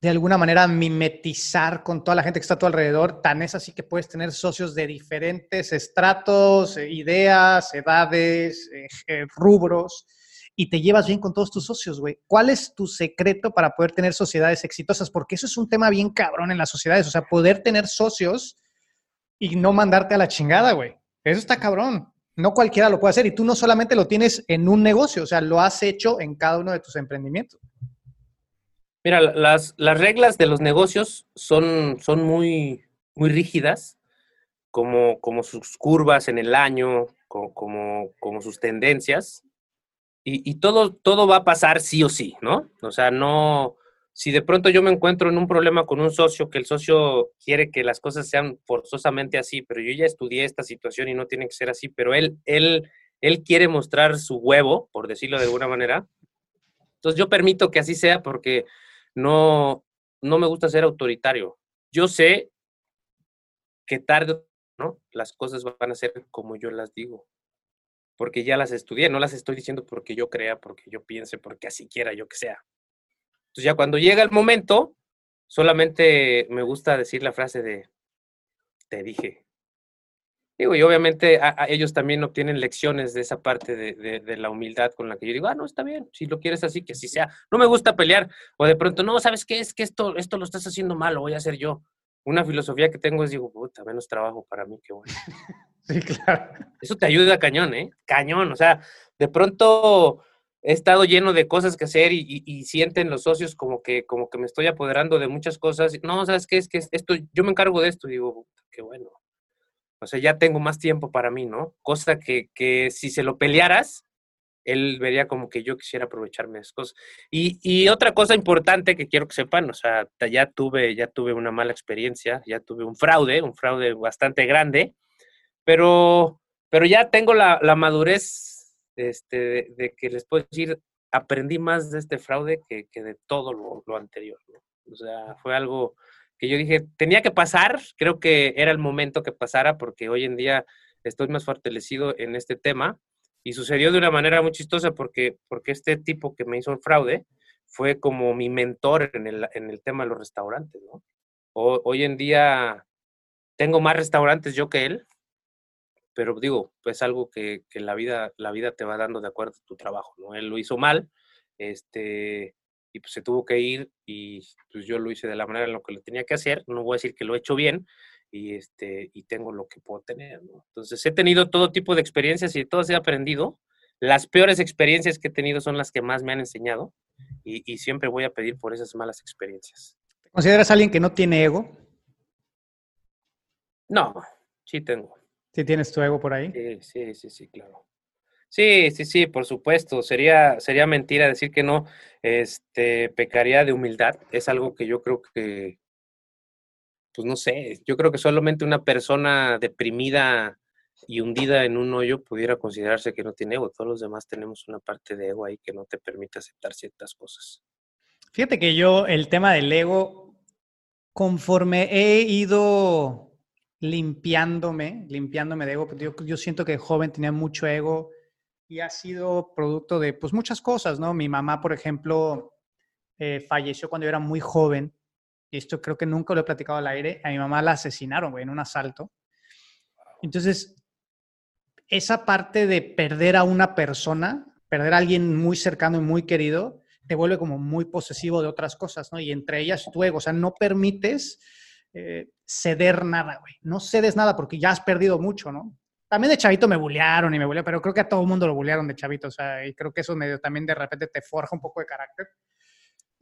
de alguna manera mimetizar con toda la gente que está a tu alrededor. Tan es así que puedes tener socios de diferentes estratos, eh, ideas, edades, eh, rubros y te llevas bien con todos tus socios, güey. ¿Cuál es tu secreto para poder tener sociedades exitosas? Porque eso es un tema bien cabrón en las sociedades, o sea, poder tener socios y no mandarte a la chingada, güey. Eso está cabrón. No cualquiera lo puede hacer y tú no solamente lo tienes en un negocio, o sea, lo has hecho en cada uno de tus emprendimientos. Mira, las, las reglas de los negocios son, son muy, muy rígidas, como, como sus curvas en el año, como, como sus tendencias y, todo, todo va a pasar sí o sí, ¿no? O sea, no, si de pronto yo me encuentro en un problema con un socio, que el socio quiere que las cosas sean forzosamente así, pero yo ya estudié esta situación y no tiene que ser así, pero él, él, él quiere mostrar su huevo, por decirlo de alguna manera. Entonces yo permito que así sea porque no, no me gusta ser autoritario. Yo sé que tarde, ¿no? Las cosas van a ser como yo las digo porque ya las estudié, no las estoy diciendo porque yo crea, porque yo piense, porque así quiera yo que sea. Entonces ya cuando llega el momento, solamente me gusta decir la frase de, te dije. Y obviamente ellos también obtienen lecciones de esa parte de, de, la humildad con la que yo digo, ah, no, está bien, si lo quieres así, que así sea. No me gusta pelear, o de pronto, no, ¿sabes qué? Es que esto, esto lo estás haciendo mal, lo voy a hacer yo. Una filosofía que tengo es, digo, puta, menos trabajo para mí, qué bueno. [laughs] Sí, claro. Eso te ayuda cañón, ¿eh? Cañón. O sea, de pronto he estado lleno de cosas que hacer y, sienten los socios como que, como que me estoy apoderando de muchas cosas. No, ¿sabes qué? Es que esto, yo me encargo de esto. Y digo, qué bueno. O sea, ya tengo más tiempo para mí, ¿no? Cosa que, que si se lo pelearas, él vería como que yo quisiera aprovecharme de esas cosas. Y, otra cosa importante que quiero que sepan, o sea, ya tuve, ya tuve una mala experiencia, ya tuve un fraude, un fraude bastante grande, pero, pero ya tengo la, madurez este, de, que les puedo decir, aprendí más de este fraude que, de todo lo, anterior. O sea, fue algo que yo dije, tenía que pasar, creo que era el momento que pasara porque hoy en día estoy más fortalecido en este tema y sucedió de una manera muy chistosa porque, porque este tipo que me hizo el fraude fue como mi mentor en el, en el tema de los restaurantes, ¿no? hoy en día tengo más restaurantes yo que él, pero digo, pues algo que, que, la, vida, la vida te va dando de acuerdo a tu trabajo, ¿no? Él lo hizo mal, este, y pues se tuvo que ir y pues yo lo hice de la manera en la que lo tenía que hacer, no voy a decir que lo he hecho bien y, este, y tengo lo que puedo tener, ¿no? Entonces he tenido todo tipo de experiencias y todas he aprendido, las peores experiencias que he tenido son las que más me han enseñado y, siempre voy a pedir por esas malas experiencias. ¿Te consideras alguien que no tiene ego? No, sí tengo. ¿Sí tienes tu ego por ahí? Sí, sí, sí, sí, claro. Sí, sí, sí, por supuesto. Sería, sería mentira decir que no. Este, pecaría de humildad. Es algo que yo creo que, pues no sé, yo creo que solamente una persona deprimida y hundida en un hoyo pudiera considerarse que no tiene ego. Todos los demás tenemos una parte de ego ahí que no te permite aceptar ciertas cosas. Fíjate que yo el tema del ego, conforme he ido limpiándome, limpiándome de ego, yo, yo siento que joven tenía mucho ego y ha sido producto de pues muchas cosas, ¿no? Mi mamá, por ejemplo, eh, falleció cuando yo era muy joven y esto creo que nunca lo he platicado al aire. A mi mamá la asesinaron, güey, en un asalto. Entonces, esa parte de perder a una persona, perder a alguien muy cercano y muy querido, te vuelve como muy posesivo de otras cosas, ¿no? Y entre ellas tu ego, o sea, no permites eh, ceder nada, güey. No cedes nada porque ya has perdido mucho, ¿no? También de chavito me bullearon y me bullearon, pero creo que a todo el mundo lo bullearon de chavito, o sea, y creo que eso medio también de repente te forja un poco de carácter.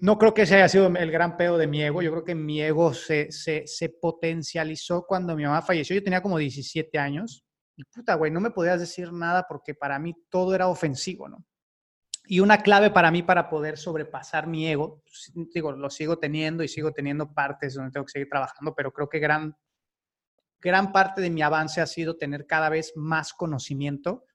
No creo que ese haya sido el gran pedo de mi ego, yo creo que mi ego se, se, se potencializó cuando mi mamá falleció, yo tenía como 17 años, y puta, güey, no me podías decir nada porque para mí todo era ofensivo, ¿no? Y una clave para mí para poder sobrepasar mi ego, pues, digo, lo sigo teniendo y sigo teniendo partes donde tengo que seguir trabajando, pero creo que gran, gran parte de mi avance ha sido tener cada vez más conocimiento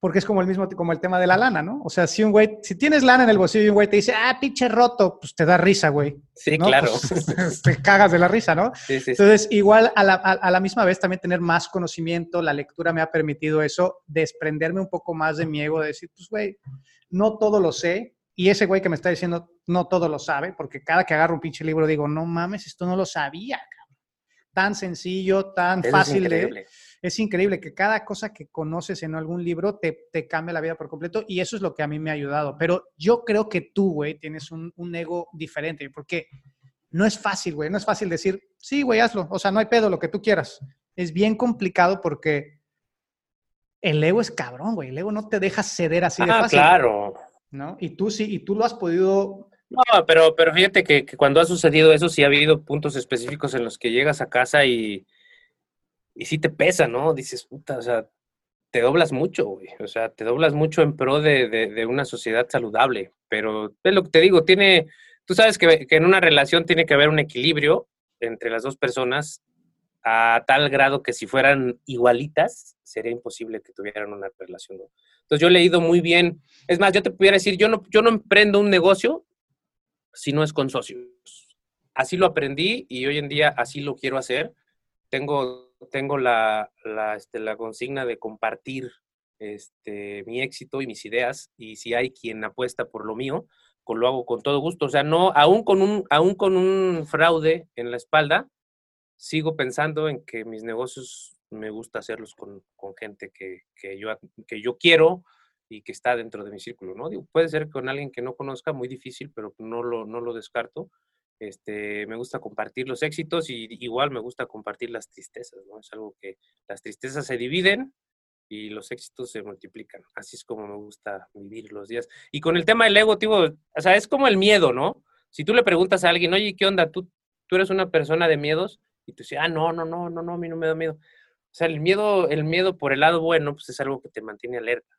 porque es como el mismo, como el tema de la lana, ¿no? O sea, si un güey, si tienes lana en el bolsillo y un güey te dice, ah, pinche roto, pues te da risa, güey. Sí, claro. Pues, [laughs] te cagas de la risa, ¿no? Sí, sí, Entonces, igual a la, a, la, misma vez también tener más conocimiento, la lectura me ha permitido eso, desprenderme un poco más de mi ego, de decir, pues, güey, no todo lo sé. Y ese güey que me está diciendo, no todo lo sabe, porque cada que agarro un pinche libro digo, no mames, esto no lo sabía, cabrón. Tan sencillo, tan fácil de es increíble que cada cosa que conoces en algún libro te, te cambia la vida por completo y eso es lo que a mí me ha ayudado. Pero yo creo que tú, güey, tienes un, un ego diferente porque no es fácil, güey, no es fácil decir, sí, güey, hazlo, o sea, no hay pedo, lo que tú quieras. Es bien complicado porque el ego es cabrón, güey, el ego no te deja ceder así de ah, fácil. claro. ¿No? Y tú sí, y tú lo has podido no, pero, pero fíjate que, que, cuando ha sucedido eso, sí ha habido puntos específicos en los que llegas a casa y, y sí te pesa, ¿no? Dices, puta, o sea, te doblas mucho, güey. O sea, te doblas mucho en pro de, de, una sociedad saludable. Pero es lo que te digo, tiene, tú sabes que, que, en una relación tiene que haber un equilibrio entre las dos personas a tal grado que si fueran igualitas, sería imposible que tuvieran una relación. ¿no? Entonces yo he leído muy bien. Es más, yo te pudiera decir, yo no, yo no emprendo un negocio si no es con socios. Así lo aprendí y hoy en día así lo quiero hacer. Tengo tengo la, la, este, la consigna de compartir este, mi éxito y mis ideas, y si hay quien apuesta por lo mío, pues lo hago con todo gusto. O sea, no, aún con un, aún con un fraude en la espalda, sigo pensando en que mis negocios me gusta hacerlos con, con gente que, que, yo, que yo quiero y que está dentro de mi círculo, ¿no? Puede ser con alguien que no conozca, muy difícil, pero no lo, no lo descarto. Este, me gusta compartir los éxitos y igual me gusta compartir las tristezas, ¿no? Es algo que las tristezas se dividen y los éxitos se multiplican. Así es como me gusta vivir los días. Y con el tema del ego, tío, o sea, es como el miedo, ¿no? Si tú le preguntas a alguien, oye, ¿qué onda? ¿Tú, tú eres una persona de miedos? Y tú dices, ah, no, no, no, no, no, a mí no me da miedo. O sea, el miedo, el miedo por el lado bueno, pues es algo que te mantiene alerta.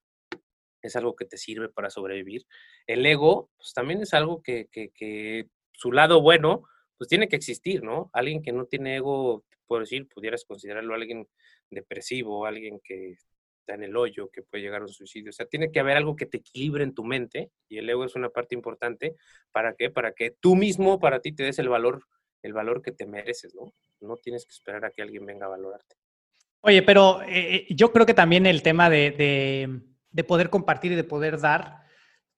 Es algo que te sirve para sobrevivir. El ego, pues también es algo que, que, que su lado bueno, pues tiene que existir, ¿no? Alguien que no tiene ego, puedo decir, pudieras considerarlo alguien depresivo, alguien que está en el hoyo, que puede llegar a un suicidio. O sea, tiene que haber algo que te equilibre en tu mente y el ego es una parte importante. ¿Para qué? Para que tú mismo, para ti, te des el valor, el valor que te mereces, ¿no? No tienes que esperar a que alguien venga a valorarte. Oye, pero eh, eh, yo creo que también el tema de, de, de poder compartir y de poder dar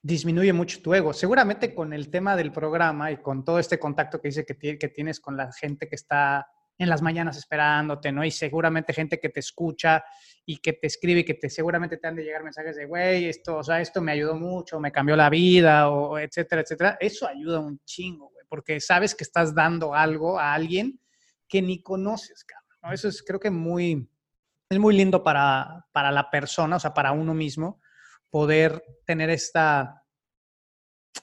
disminuye mucho tu ego. Seguramente con el tema del programa y con todo este contacto que dice que, que tienes con la gente que está en las mañanas esperándote, ¿no? Y seguramente gente que te escucha y que te escribe y que te seguramente te han de llegar mensajes de, güey, esto, o sea, esto me ayudó mucho, me cambió la vida, o etcétera, etcétera. Eso ayuda un chingo, güey, porque sabes que estás dando algo a alguien que ni conoces, cabrón. Eso es, creo que muy, es muy lindo para, para la persona, o sea, para uno mismo, poder tener esta,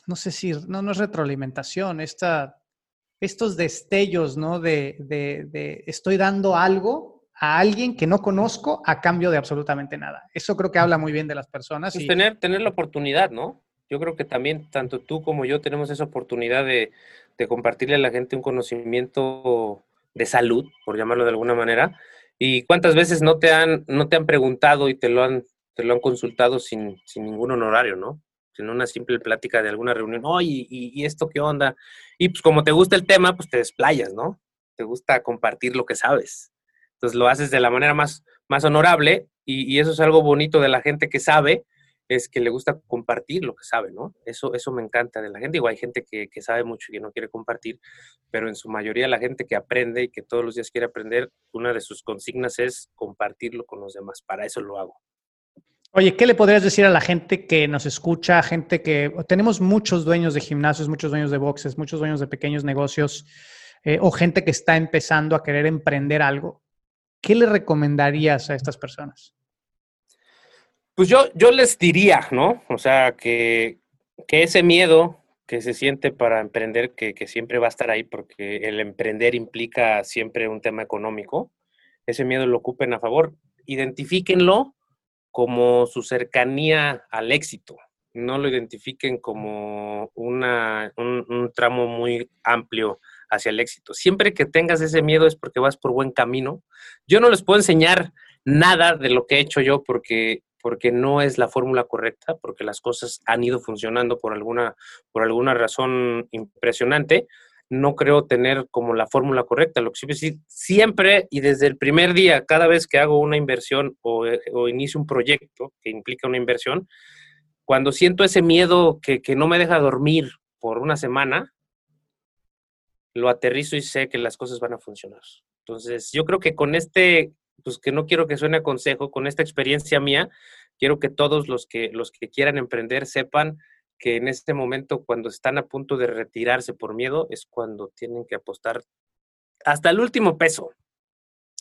no sé si, no, no es retroalimentación, esta, estos destellos, ¿no? De, de, de estoy dando algo a alguien que no conozco a cambio de absolutamente nada. Eso creo que habla muy bien de las personas. Pues y, tener, tener la oportunidad, ¿no? Yo creo que también tanto tú como yo tenemos esa oportunidad de, de compartirle a la gente un conocimiento de salud, por llamarlo de alguna manera. ¿Y cuántas veces no te han, no te han preguntado y te lo han, te lo han consultado sin, sin ningún honorario, ¿no? Sin una simple plática de alguna reunión. Oye, ¿y, ¿y, esto qué onda? Y pues como te gusta el tema, pues te desplayas, ¿no? Te gusta compartir lo que sabes. Entonces lo haces de la manera más, más honorable y, y eso es algo bonito de la gente que sabe, es que le gusta compartir lo que sabe, ¿no? Eso, eso me encanta de la gente. Igual hay gente que, que, sabe mucho y que no quiere compartir, pero en su mayoría la gente que aprende y que todos los días quiere aprender, una de sus consignas es compartirlo con los demás. Para eso lo hago. Oye, ¿qué le podrías decir a la gente que nos escucha, gente que tenemos muchos dueños de gimnasios, muchos dueños de boxes, muchos dueños de pequeños negocios eh, o gente que está empezando a querer emprender algo? ¿Qué le recomendarías a estas personas? Pues yo, yo les diría, ¿no? O sea, que, que ese miedo que se siente para emprender, que, que, siempre va a estar ahí, porque el emprender implica siempre un tema económico, ese miedo lo ocupen a favor. Identifíquenlo como su cercanía al éxito, no lo identifiquen como una, un, tramo muy amplio hacia el éxito. Siempre que tengas ese miedo es porque vas por buen camino. Yo no les puedo enseñar nada de lo que he hecho yo porque porque no es la fórmula correcta, porque las cosas han ido funcionando por alguna, por alguna razón impresionante. No creo tener como la fórmula correcta. Lo que sí decir, siempre y desde el primer día, cada vez que hago una inversión o, o inicio un proyecto que implica una inversión, cuando siento ese miedo que, que no me deja dormir por una semana, lo aterrizo y sé que las cosas van a funcionar. Entonces, yo creo que con este pues que no quiero que suene consejo, con esta experiencia mía, quiero que todos los que, los que quieran emprender sepan que en este momento, cuando están a punto de retirarse por miedo, es cuando tienen que apostar hasta el último peso,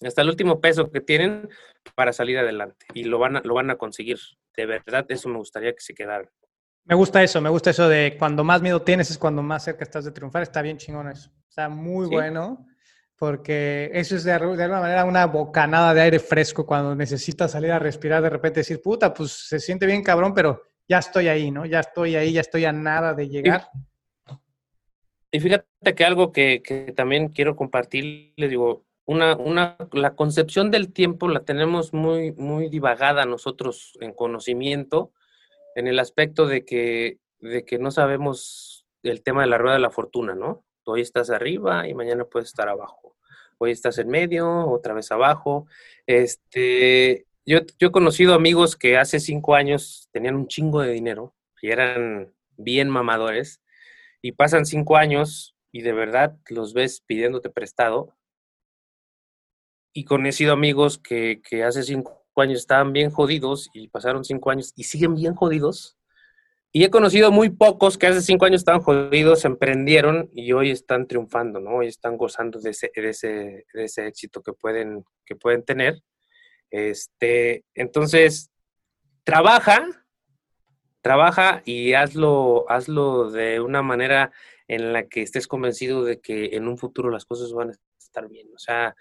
hasta el último peso que tienen para salir adelante. Y lo van a, lo van a conseguir. De verdad, eso me gustaría que se quedara. Me gusta eso, me gusta eso de cuando más miedo tienes es cuando más cerca estás de triunfar. Está bien chingón eso. Sea, muy ¿Sí? bueno porque eso es de, de, alguna manera una bocanada de aire fresco cuando necesitas salir a respirar, de repente decir, puta, pues se siente bien cabrón, pero ya estoy ahí, ¿no? Ya estoy ahí, ya estoy a nada de llegar. Y, fíjate que algo que, que, también quiero compartir, le digo, una, una, la concepción del tiempo la tenemos muy, muy divagada nosotros en conocimiento, en el aspecto de que, de que no sabemos el tema de la rueda de la fortuna, ¿no? Hoy estás arriba y mañana puedes estar abajo. Hoy estás en medio, otra vez abajo. Este, yo, he conocido amigos que hace cinco años tenían un chingo de dinero y eran bien mamadores y pasan cinco años y de verdad los ves pidiéndote prestado. Y conocido amigos que, que hace cinco años estaban bien jodidos y pasaron cinco años y siguen bien jodidos y he conocido muy pocos que hace cinco años estaban jodidos, emprendieron y hoy están triunfando, ¿no? Hoy están gozando de ese, de ese, de ese éxito que pueden, que pueden tener. Este, entonces, trabaja, trabaja y hazlo, hazlo de una manera en la que estés convencido de que en un futuro las cosas van a estar bien. O sea,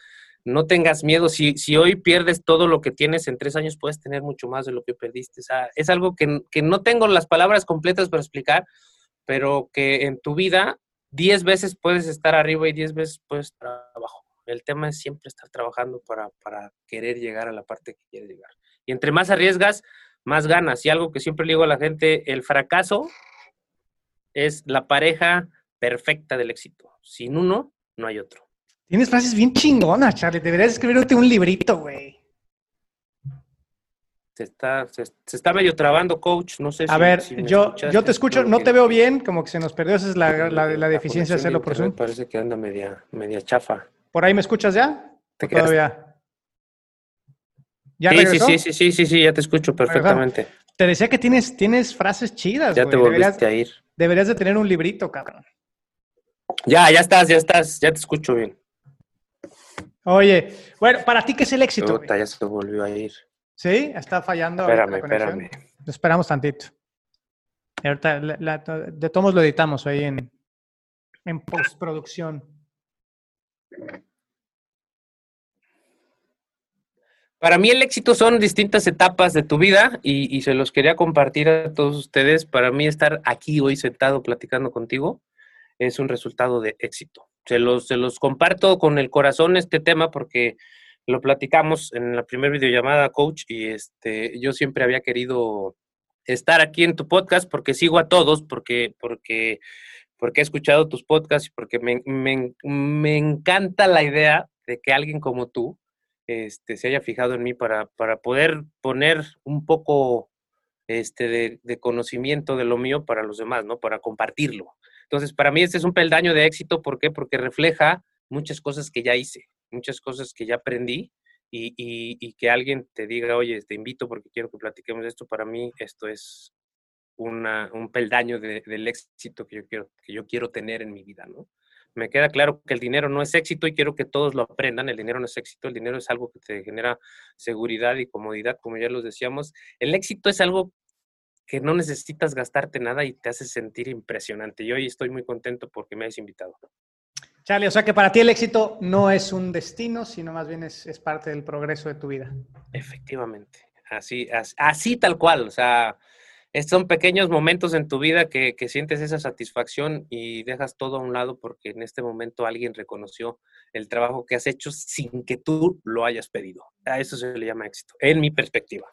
no tengas miedo. Si, si hoy pierdes todo lo que tienes, en tres años puedes tener mucho más de lo que perdiste. O sea, es algo que, que no tengo las palabras completas para explicar, pero que en tu vida diez veces puedes estar arriba y diez veces puedes estar abajo. El tema es siempre estar trabajando para, para querer llegar a la parte que quieres llegar. Y entre más arriesgas, más ganas. Y algo que siempre le digo a la gente, el fracaso es la pareja perfecta del éxito. Sin uno, no hay otro. Tienes frases bien chingonas, Charlie. Deberías escribirte un librito, güey. Se está, se, se, está medio trabando, coach. No sé A si, ver, si yo, yo te escucho, no te veo bien, como que se nos perdió. Esa es la, la, la deficiencia de hacerlo por Zoom. Parece que anda media, media chafa. ¿Por ahí me escuchas ya? ¿Te todavía? ¿Ya sí, sí, sí, sí, sí, sí, sí, ya te escucho perfectamente. Te decía que tienes, tienes frases chidas, Ya te volviste deberías, a ir. Deberías de tener un librito, cabrón. Ya, ya estás, ya estás, ya te escucho bien. Oye, bueno, ¿para ti qué es el éxito? Puta, ya se volvió a ir. ¿Sí? ¿Está fallando? Espérame, espérame. esperamos tantito. ahorita de todos lo editamos ahí en, en postproducción. Para mí el éxito son distintas etapas de tu vida y, se los quería compartir a todos ustedes. Para mí estar aquí hoy sentado platicando contigo es un resultado de éxito. Se los, se los comparto con el corazón este tema porque lo platicamos en la primera videollamada, coach, y este, yo siempre había querido estar aquí en tu podcast porque sigo a todos, porque, porque, porque he escuchado tus podcasts y porque me, me, me encanta la idea de que alguien como tú, este, se haya fijado en mí para, para poder poner un poco este, de, conocimiento de lo mío para los demás, ¿no? Para compartirlo. Entonces, para mí este es un peldaño de éxito. ¿Por qué? Porque refleja muchas cosas que ya hice, muchas cosas que ya aprendí y, y, que alguien te diga, oye, te invito porque quiero que platiquemos esto. Para mí esto es una, un peldaño del éxito que yo, quiero, que yo quiero tener en mi vida, ¿no? Me queda claro que el dinero no es éxito y quiero que todos lo aprendan. El dinero no es éxito, el dinero es algo que te genera seguridad y comodidad, como ya los decíamos. El éxito es algo que no necesitas gastarte nada y te hace sentir impresionante. Y hoy estoy muy contento porque me has invitado. Charlie, o sea que para ti el éxito no es un destino, sino más bien es, parte del progreso de tu vida. Efectivamente, así, así tal cual. O sea, son pequeños momentos en tu vida que, sientes esa satisfacción y dejas todo a un lado porque en este momento alguien reconoció el trabajo que has hecho sin que tú lo hayas pedido. A eso se le llama éxito, en mi perspectiva.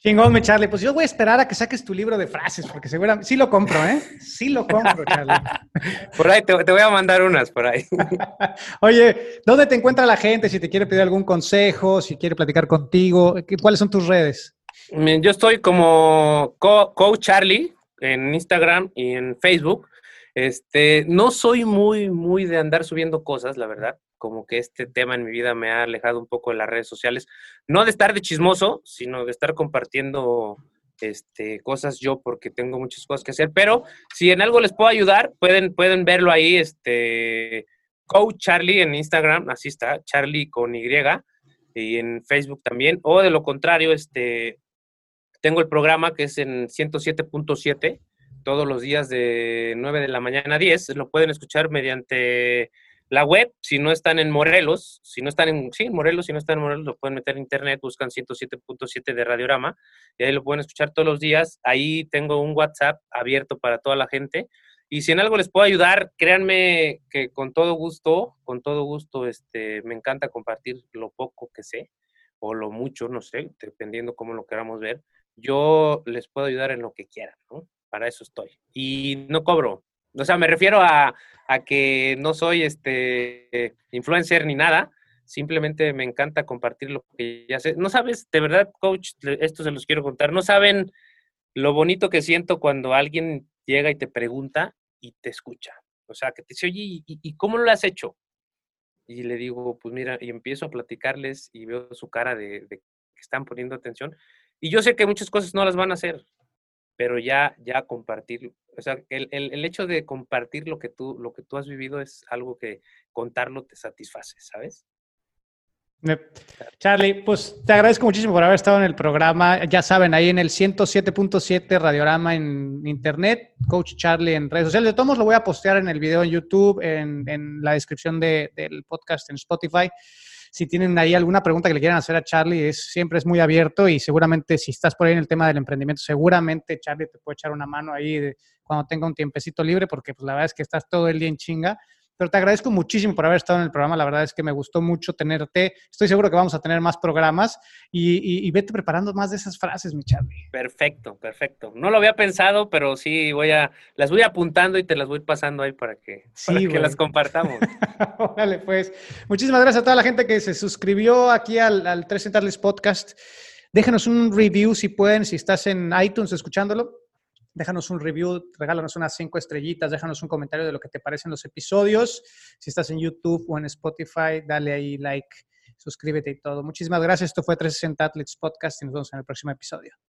Chingón, mi Charlie. Pues yo voy a esperar a que saques tu libro de frases, porque seguramente sí lo compro, ¿eh? Sí lo compro, Charlie. [laughs] por ahí te, voy a mandar unas, por ahí. [laughs] Oye, ¿dónde te encuentra la gente? Si te quiere pedir algún consejo, si quiere platicar contigo, ¿cuáles son tus redes? Yo estoy como Coach Charlie en Instagram y en Facebook. Este, no soy muy, muy de andar subiendo cosas, la verdad. Como que este tema en mi vida me ha alejado un poco de las redes sociales. No de estar de chismoso, sino de estar compartiendo este, cosas yo porque tengo muchas cosas que hacer. Pero si en algo les puedo ayudar, pueden, pueden verlo ahí. Este, Coach Charlie en Instagram, así está, Charlie con Y. Y en Facebook también. O de lo contrario, este, tengo el programa que es en 107.7 todos los días de 9 de la mañana a 10. Lo pueden escuchar mediante la web. Si no están en Morelos, si no están en, sí, Morelos, si no están en Morelos, lo pueden meter en internet, buscan 107.7 de Radiorama y ahí lo pueden escuchar todos los días. Ahí tengo un WhatsApp abierto para toda la gente. Y si en algo les puedo ayudar, créanme que con todo gusto, con todo gusto, este, me encanta compartir lo poco que sé o lo mucho, no sé, dependiendo cómo lo queramos ver yo les puedo ayudar en lo que quieran, ¿no? Para eso estoy. Y no cobro. O sea, me refiero a, que no soy este influencer ni nada. Simplemente me encanta compartir lo que ya sé. No sabes, de verdad, coach, esto se los quiero contar. No saben lo bonito que siento cuando alguien llega y te pregunta y te escucha. O sea, que te dice, oye, ¿y, cómo lo has hecho? Y le digo, pues mira, y empiezo a platicarles y veo su cara de que están poniendo atención. Y yo sé que muchas cosas no las van a hacer, pero ya, ya compartir, o sea, el, el, hecho de compartir lo que, tú, lo que tú has vivido es algo que contarlo te satisface, ¿sabes? Charlie, pues te agradezco muchísimo por haber estado en el programa. Ya saben, ahí en el 107.7 Radiorama en internet, Coach Charlie en redes sociales. De todos lo voy a postear en el video en YouTube, en, en la descripción de, del podcast en Spotify si tienen ahí alguna pregunta que le quieran hacer a Charlie, es, siempre es muy abierto y seguramente si estás por ahí en el tema del emprendimiento, seguramente Charlie te puede echar una mano ahí cuando tenga un tiempecito libre, porque pues la verdad es que estás todo el día en chinga pero te agradezco muchísimo por haber estado en el programa. La verdad es que me gustó mucho tenerte. Estoy seguro que vamos a tener más programas y, vete preparando más de esas frases, mi Charlie. Perfecto, perfecto. No lo había pensado, pero sí voy a, las voy apuntando y te las voy pasando ahí para que, que las compartamos. [laughs] Órale, pues. Muchísimas gracias a toda la gente que se suscribió aquí al, al Tres Centrales Podcast. Déjenos un review si pueden, si estás en iTunes escuchándolo déjanos un review, regálanos unas cinco estrellitas, déjanos un comentario de lo que te parecen los episodios. Si estás en YouTube o en Spotify, dale ahí like, suscríbete y todo. Muchísimas gracias. Esto fue 360 Athletes Podcast y nos vemos en el próximo episodio.